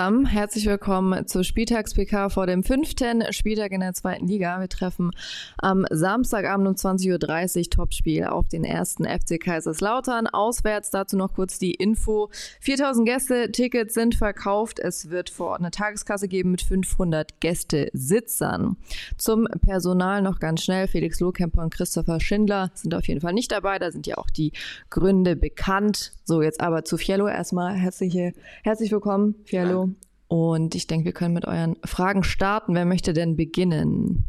Herzlich willkommen zur Spieltags-PK vor dem fünften Spieltag in der zweiten Liga. Wir treffen am Samstagabend um 20.30 Uhr Topspiel auf den ersten FC Kaiserslautern. Auswärts dazu noch kurz die Info. 4000 Gäste, Tickets sind verkauft. Es wird vor Ort eine Tageskasse geben mit 500 Gäste-Sitzern. Zum Personal noch ganz schnell. Felix Lohkemper und Christopher Schindler sind auf jeden Fall nicht dabei. Da sind ja auch die Gründe bekannt. So, jetzt aber zu Fiello. Erstmal herzliche, herzlich willkommen, Fiello. Und ich denke, wir können mit euren Fragen starten. Wer möchte denn beginnen?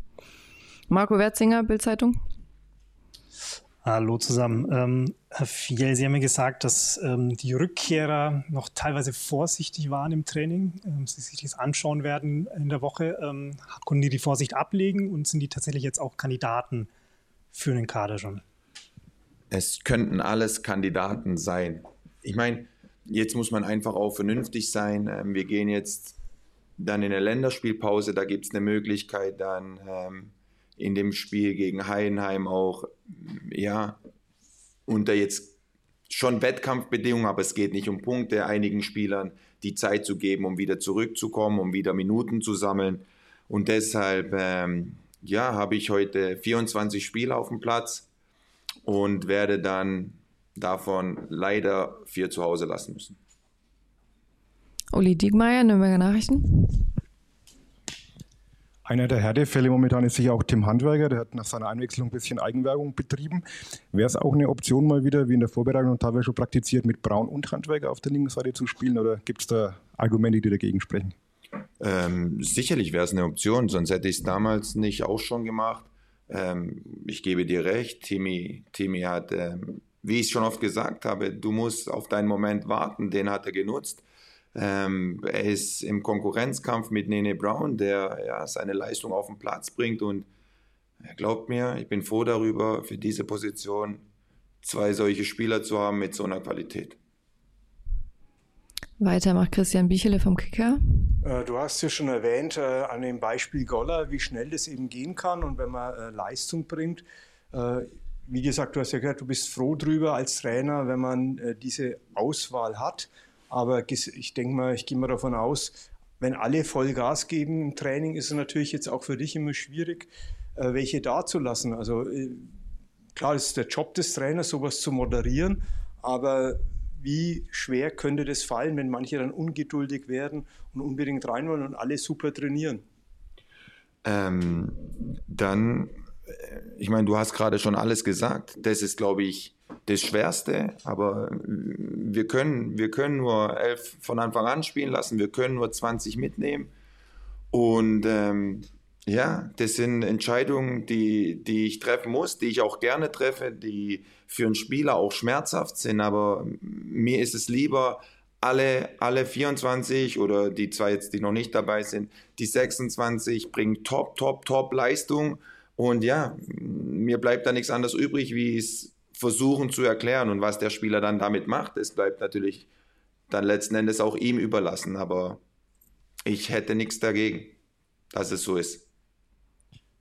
Marco Werzinger, Bildzeitung. Hallo zusammen. Ähm, Herr Fiel, Sie haben mir gesagt, dass ähm, die Rückkehrer noch teilweise vorsichtig waren im Training. Ähm, Sie sich das anschauen werden in der Woche. Ähm, konnten die die Vorsicht ablegen und sind die tatsächlich jetzt auch Kandidaten für den Kader schon? Es könnten alles Kandidaten sein. Ich meine, Jetzt muss man einfach auch vernünftig sein. Ähm, wir gehen jetzt dann in der Länderspielpause, da gibt es eine Möglichkeit dann ähm, in dem Spiel gegen Heidenheim auch, ja, unter jetzt schon Wettkampfbedingungen, aber es geht nicht um Punkte, einigen Spielern die Zeit zu geben, um wieder zurückzukommen, um wieder Minuten zu sammeln. Und deshalb, ähm, ja, habe ich heute 24 Spiele auf dem Platz und werde dann davon leider vier zu Hause lassen müssen. Uli Diegmeier, Nürnberger Nachrichten. Einer der Härtefälle momentan ist sicher auch Tim Handwerker. Der hat nach seiner Einwechslung ein bisschen Eigenwerbung betrieben. Wäre es auch eine Option, mal wieder, wie in der Vorbereitung und teilweise schon praktiziert, mit Braun und Handwerker auf der linken Seite zu spielen? Oder gibt es da Argumente, die dagegen sprechen? Ähm, sicherlich wäre es eine Option, sonst hätte ich es damals nicht auch schon gemacht. Ähm, ich gebe dir recht, Timmy, Timmy hat ähm, wie ich schon oft gesagt habe, du musst auf deinen Moment warten, den hat er genutzt. Ähm, er ist im Konkurrenzkampf mit Nene Brown, der ja, seine Leistung auf den Platz bringt und er glaubt mir, ich bin froh darüber, für diese Position zwei solche Spieler zu haben mit so einer Qualität. Weiter macht Christian Bichele vom Kicker. Äh, du hast ja schon erwähnt, äh, an dem Beispiel Goller, wie schnell das eben gehen kann und wenn man äh, Leistung bringt wie gesagt, du hast ja gehört, du bist froh drüber als Trainer, wenn man äh, diese Auswahl hat. Aber ich denke mal, ich gehe mal davon aus, wenn alle Vollgas geben im Training, ist es natürlich jetzt auch für dich immer schwierig, äh, welche dazulassen. Also äh, klar, es ist der Job des Trainers, sowas zu moderieren, aber wie schwer könnte das fallen, wenn manche dann ungeduldig werden und unbedingt rein wollen und alle super trainieren? Ähm, dann ich meine, du hast gerade schon alles gesagt. Das ist, glaube ich, das Schwerste. Aber wir können, wir können nur elf von Anfang an spielen lassen. Wir können nur 20 mitnehmen. Und ähm, ja, das sind Entscheidungen, die, die ich treffen muss, die ich auch gerne treffe, die für einen Spieler auch schmerzhaft sind. Aber mir ist es lieber, alle, alle 24 oder die zwei jetzt, die noch nicht dabei sind, die 26 bringen top, top, top Leistung und ja, mir bleibt da nichts anderes übrig, wie es versuchen zu erklären. Und was der Spieler dann damit macht, das bleibt natürlich dann letzten Endes auch ihm überlassen. Aber ich hätte nichts dagegen, dass es so ist.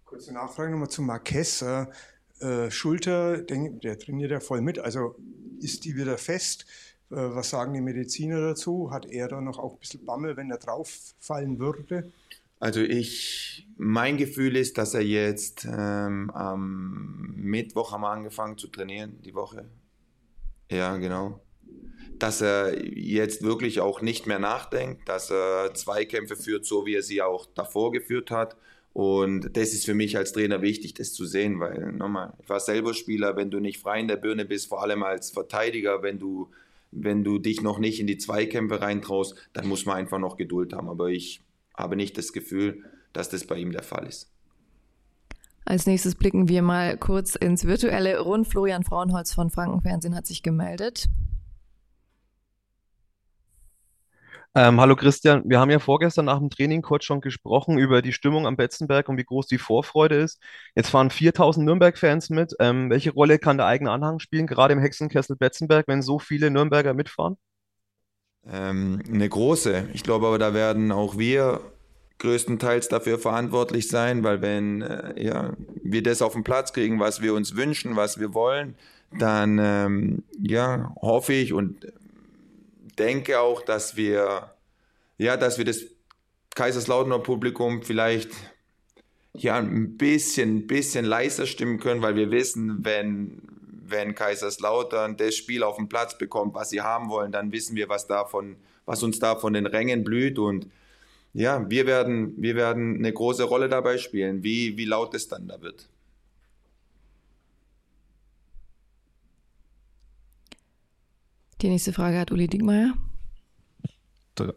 Kurze Nachfrage nochmal zu Marquez. Äh, Schulter, der trainiert ja voll mit. Also ist die wieder fest? Äh, was sagen die Mediziner dazu? Hat er da noch auch ein bisschen Bammel, wenn er drauf fallen würde? Also ich, mein Gefühl ist, dass er jetzt ähm, am Mittwoch haben wir angefangen zu trainieren, die Woche. Ja, genau. Dass er jetzt wirklich auch nicht mehr nachdenkt, dass er Zweikämpfe führt, so wie er sie auch davor geführt hat. Und das ist für mich als Trainer wichtig, das zu sehen, weil nochmal, ich war selber Spieler, wenn du nicht frei in der Birne bist, vor allem als Verteidiger, wenn du, wenn du dich noch nicht in die Zweikämpfe reintraust, dann muss man einfach noch Geduld haben. Aber ich habe nicht das Gefühl, dass das bei ihm der Fall ist. Als nächstes blicken wir mal kurz ins virtuelle Rund. Florian Frauenholz von Frankenfernsehen hat sich gemeldet. Ähm, hallo Christian, wir haben ja vorgestern nach dem Training kurz schon gesprochen über die Stimmung am Betzenberg und wie groß die Vorfreude ist. Jetzt fahren 4000 Nürnberg-Fans mit. Ähm, welche Rolle kann der eigene Anhang spielen, gerade im Hexenkessel Betzenberg, wenn so viele Nürnberger mitfahren? Ähm, eine große. Ich glaube aber, da werden auch wir größtenteils dafür verantwortlich sein, weil wenn äh, ja, wir das auf den Platz kriegen, was wir uns wünschen, was wir wollen, dann ähm, ja, hoffe ich und denke auch, dass wir ja, dass wir das Kaiserslauterner Publikum vielleicht ja ein bisschen, bisschen leiser stimmen können, weil wir wissen, wenn, wenn Kaiserslautern das Spiel auf den Platz bekommt, was sie haben wollen, dann wissen wir, was davon, was uns da von den Rängen blüht und ja, wir werden, wir werden eine große Rolle dabei spielen, wie, wie laut es dann da wird. Die nächste Frage hat Uli Dickmeyer. Da,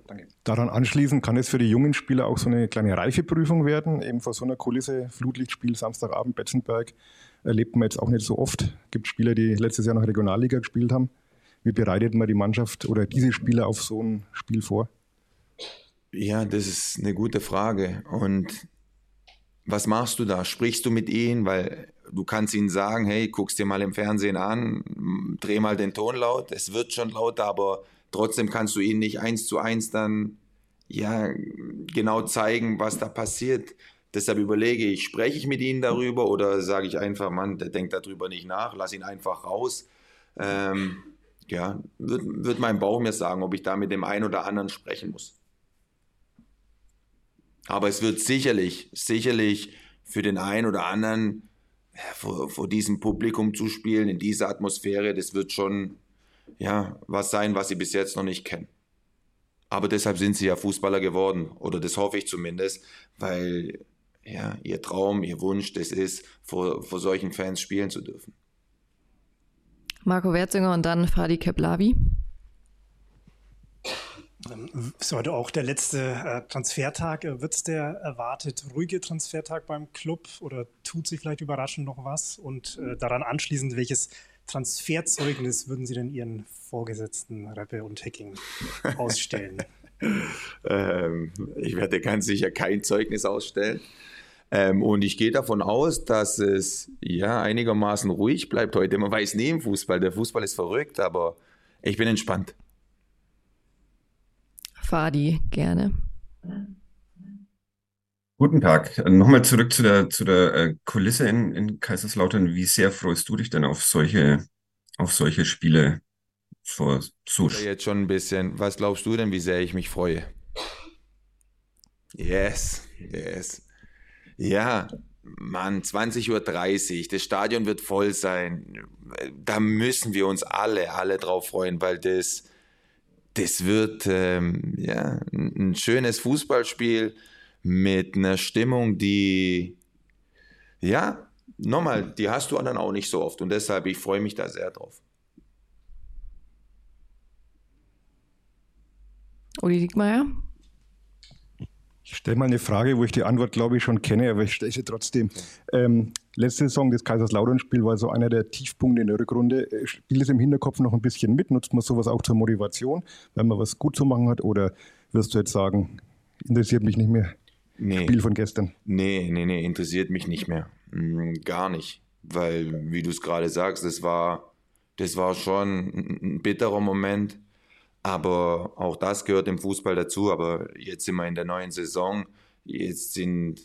daran anschließend kann es für die jungen Spieler auch so eine kleine Reifeprüfung werden, eben vor so einer Kulisse, Flutlichtspiel, Samstagabend, Betzenberg, erlebt man jetzt auch nicht so oft. Es gibt Spieler, die letztes Jahr noch Regionalliga gespielt haben. Wie bereitet man die Mannschaft oder diese Spieler auf so ein Spiel vor? Ja, das ist eine gute Frage. Und was machst du da? Sprichst du mit ihnen? Weil du kannst ihnen sagen, hey, guck's dir mal im Fernsehen an, dreh mal den Ton laut. Es wird schon lauter, aber Trotzdem kannst du ihnen nicht eins zu eins dann ja genau zeigen, was da passiert. Deshalb überlege ich, spreche ich mit ihnen darüber oder sage ich einfach, Mann, der denkt darüber nicht nach, lass ihn einfach raus. Ähm, ja, wird, wird mein Bauch mir sagen, ob ich da mit dem einen oder anderen sprechen muss. Aber es wird sicherlich, sicherlich für den einen oder anderen vor, vor diesem Publikum zu spielen, in dieser Atmosphäre, das wird schon ja, was sein, was sie bis jetzt noch nicht kennen. Aber deshalb sind sie ja Fußballer geworden, oder das hoffe ich zumindest, weil ja, ihr Traum, ihr Wunsch, das ist, vor, vor solchen Fans spielen zu dürfen. Marco Werzinger und dann Fadi Keplavi. Ist heute auch der letzte äh, Transfertag. Wird es der erwartet ruhige Transfertag beim Club oder tut sich vielleicht überraschend noch was? Und äh, daran anschließend, welches Transferzeugnis würden Sie denn Ihren Vorgesetzten Reppe und Hacking ausstellen? ähm, ich werde ganz sicher kein Zeugnis ausstellen. Ähm, und ich gehe davon aus, dass es ja einigermaßen ruhig bleibt heute. Man weiß nie im Fußball, der Fußball ist verrückt, aber ich bin entspannt. Fadi, gerne. Guten Tag. Nochmal zurück zu der, zu der äh, Kulisse in, in Kaiserslautern. Wie sehr freust du dich denn auf solche, auf solche Spiele vor so Jetzt schon ein bisschen. Was glaubst du denn, wie sehr ich mich freue? Yes, yes. Ja, Mann, 20.30 Uhr, das Stadion wird voll sein. Da müssen wir uns alle, alle drauf freuen, weil das, das wird ähm, ja, ein schönes Fußballspiel mit einer Stimmung, die, ja, nochmal, die hast du dann auch nicht so oft und deshalb, ich freue mich da sehr drauf. Uli Diekmeyer? Ich stelle mal eine Frage, wo ich die Antwort, glaube ich, schon kenne, aber ich stelle sie trotzdem. Ähm, letzte Saison, das Kaiserslautern-Spiel, war so einer der Tiefpunkte in der Rückrunde. Äh, spielt es im Hinterkopf noch ein bisschen mit? Nutzt man sowas auch zur Motivation, wenn man was gut zu machen hat? Oder wirst du jetzt sagen, interessiert mich nicht mehr? Nee. Spiel von gestern. Nee, nee, nee, interessiert mich nicht mehr. Mm, gar nicht. Weil, wie du es gerade sagst, das war, das war schon ein bitterer Moment. Aber auch das gehört im Fußball dazu. Aber jetzt sind wir in der neuen Saison. Jetzt sind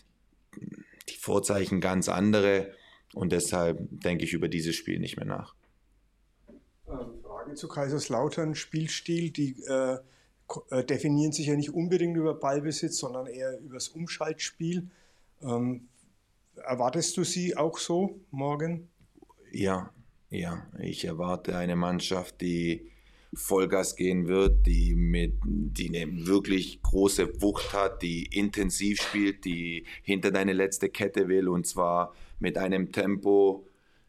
die Vorzeichen ganz andere. Und deshalb denke ich über dieses Spiel nicht mehr nach. Ähm, Frage zu Kaiserslautern, Spielstil. Die äh, definieren sich ja nicht unbedingt über Ballbesitz, sondern eher über das Umschaltspiel. Ähm, erwartest du sie auch so morgen? Ja, ja. Ich erwarte eine Mannschaft, die Vollgas gehen wird, die mit, die eine wirklich große Wucht hat, die intensiv spielt, die hinter deine letzte Kette will und zwar mit einem Tempo,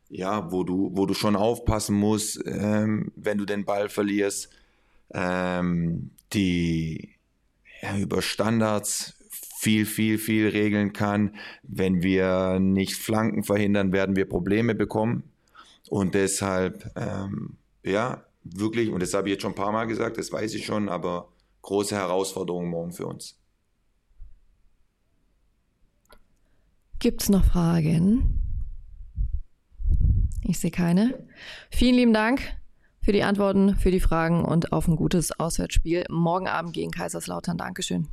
ja, wo du, wo du schon aufpassen musst, ähm, wenn du den Ball verlierst ähm, die ja, über Standards viel, viel, viel regeln kann. Wenn wir nicht Flanken verhindern, werden wir Probleme bekommen. Und deshalb, ähm, ja, wirklich, und das habe ich jetzt schon ein paar Mal gesagt, das weiß ich schon, aber große Herausforderung morgen für uns. Gibt es noch Fragen? Ich sehe keine. Vielen lieben Dank für die Antworten, für die Fragen und auf ein gutes Auswärtsspiel morgen Abend gegen Kaiserslautern. Dankeschön.